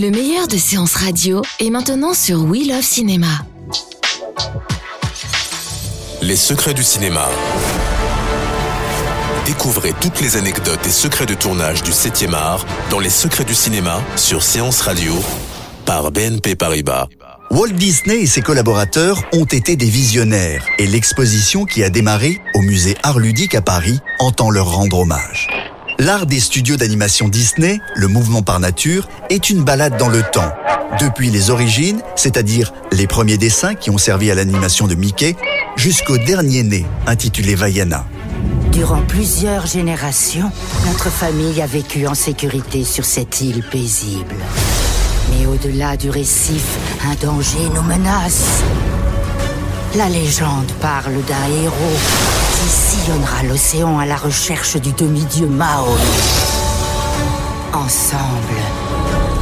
Le meilleur de séances radio est maintenant sur We Love Cinéma. Les secrets du cinéma. Découvrez toutes les anecdotes et secrets de tournage du 7e art dans Les secrets du cinéma sur Séance Radio par BNP Paribas. Walt Disney et ses collaborateurs ont été des visionnaires et l'exposition qui a démarré au musée Art Ludique à Paris entend leur rendre hommage. L'art des studios d'animation Disney, le mouvement par nature, est une balade dans le temps. Depuis les origines, c'est-à-dire les premiers dessins qui ont servi à l'animation de Mickey, jusqu'au dernier né, intitulé Vaiana. Durant plusieurs générations, notre famille a vécu en sécurité sur cette île paisible. Mais au-delà du récif, un danger nous menace. La légende parle d'un héros qui sillonnera l'océan à la recherche du demi-dieu Mao. Ensemble,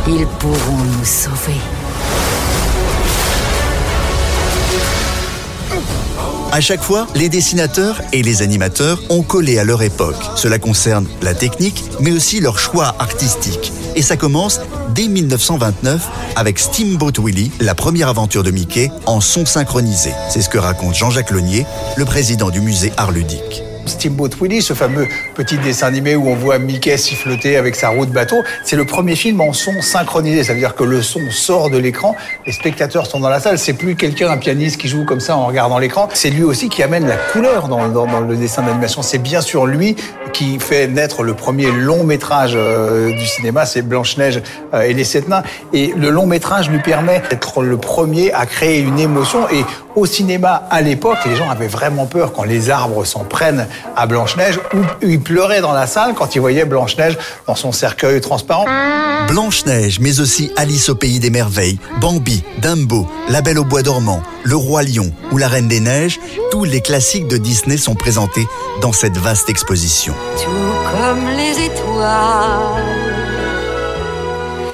ils pourront nous sauver. À chaque fois, les dessinateurs et les animateurs ont collé à leur époque. Cela concerne la technique, mais aussi leur choix artistique. Et ça commence dès 1929 avec Steamboat Willie, la première aventure de Mickey en son synchronisé. C'est ce que raconte Jean-Jacques Lenier, le président du musée Art Ludique. Steamboat Willie, ce fameux petit dessin animé où on voit Mickey siffloter avec sa roue de bateau, c'est le premier film en son synchronisé. Ça veut dire que le son sort de l'écran, les spectateurs sont dans la salle. C'est plus quelqu'un, un pianiste qui joue comme ça en regardant l'écran. C'est lui aussi qui amène la couleur dans, le dessin d'animation. C'est bien sûr lui qui fait naître le premier long métrage euh, du cinéma, c'est Blanche-Neige euh, et les Sept Nains. Et le long métrage lui permet d'être le premier à créer une émotion. Et au cinéma, à l'époque, les gens avaient vraiment peur quand les arbres s'en prennent à Blanche-Neige ou ils pleuraient dans la salle quand ils voyaient Blanche-Neige dans son cercueil transparent. Blanche-Neige, mais aussi Alice au pays des merveilles, Bambi, Dumbo, La Belle au bois dormant, Le Roi Lion ou La Reine des Neiges, tous les classiques de Disney sont présentés dans cette vaste exposition. Tout comme les étoiles.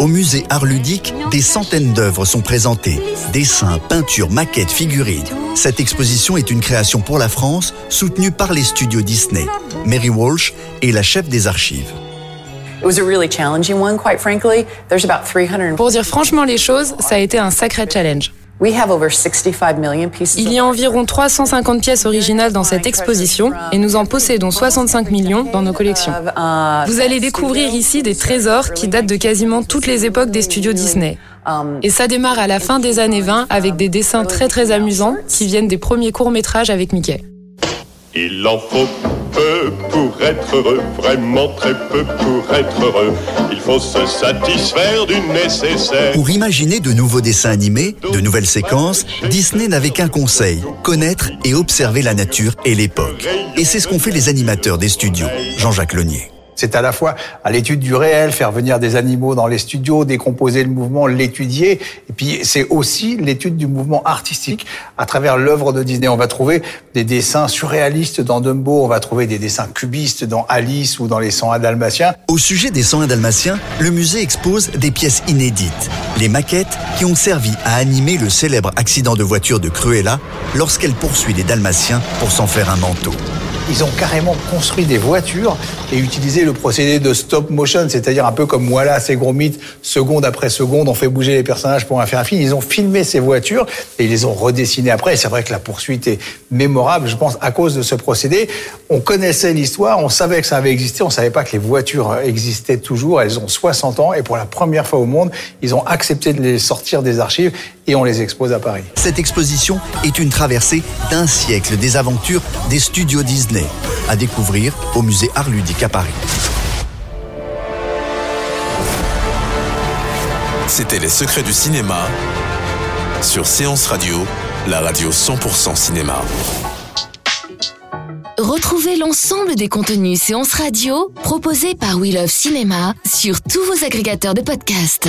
Au musée Art Ludique, des centaines d'œuvres sont présentées. Dessins, peintures, maquettes, figurines. Cette exposition est une création pour la France, soutenue par les studios Disney. Mary Walsh est la chef des archives. It was a really challenging one, quite frankly. There's about 300. Pour dire franchement les choses, ça a été un sacré challenge. We have over 65 million pieces. Il y a environ 350 pièces originales dans cette exposition et nous en possédons 65 millions dans nos collections. Vous allez découvrir ici des trésors qui datent de quasiment toutes les époques des studios Disney. Et ça démarre à la fin des années 20 avec des dessins très très amusants qui viennent des premiers courts-métrages avec Mickey. Il en faut peu pour être heureux, vraiment très peu pour être heureux. Il faut se satisfaire du nécessaire. Pour imaginer de nouveaux dessins animés, de nouvelles séquences, Disney n'avait qu'un conseil, connaître et observer la nature et l'époque. Et c'est ce qu'ont fait les animateurs des studios, Jean-Jacques Lenier. C'est à la fois à l'étude du réel, faire venir des animaux dans les studios, décomposer le mouvement, l'étudier. Et puis c'est aussi l'étude du mouvement artistique à travers l'œuvre de Disney. On va trouver des dessins surréalistes dans Dumbo, on va trouver des dessins cubistes dans Alice ou dans les 101 Dalmatiens. Au sujet des 101 Dalmatiens, le musée expose des pièces inédites, les maquettes qui ont servi à animer le célèbre accident de voiture de Cruella lorsqu'elle poursuit les Dalmatiens pour s'en faire un manteau ils ont carrément construit des voitures et utilisé le procédé de stop motion, c'est-à-dire un peu comme c'est gros mythes, seconde après seconde, on fait bouger les personnages pour en faire un film. Ils ont filmé ces voitures et ils les ont redessinées après. Et c'est vrai que la poursuite est mémorable, je pense, à cause de ce procédé. On connaissait l'histoire, on savait que ça avait existé, on savait pas que les voitures existaient toujours. Elles ont 60 ans et pour la première fois au monde, ils ont accepté de les sortir des archives et on les expose à Paris. Cette exposition est une traversée d'un siècle des aventures des studios Disney à découvrir au musée Art Ludique à Paris. C'était Les Secrets du cinéma sur Séance Radio, la radio 100% cinéma. Retrouvez l'ensemble des contenus séances radio proposés par We Love Cinéma sur tous vos agrégateurs de podcasts.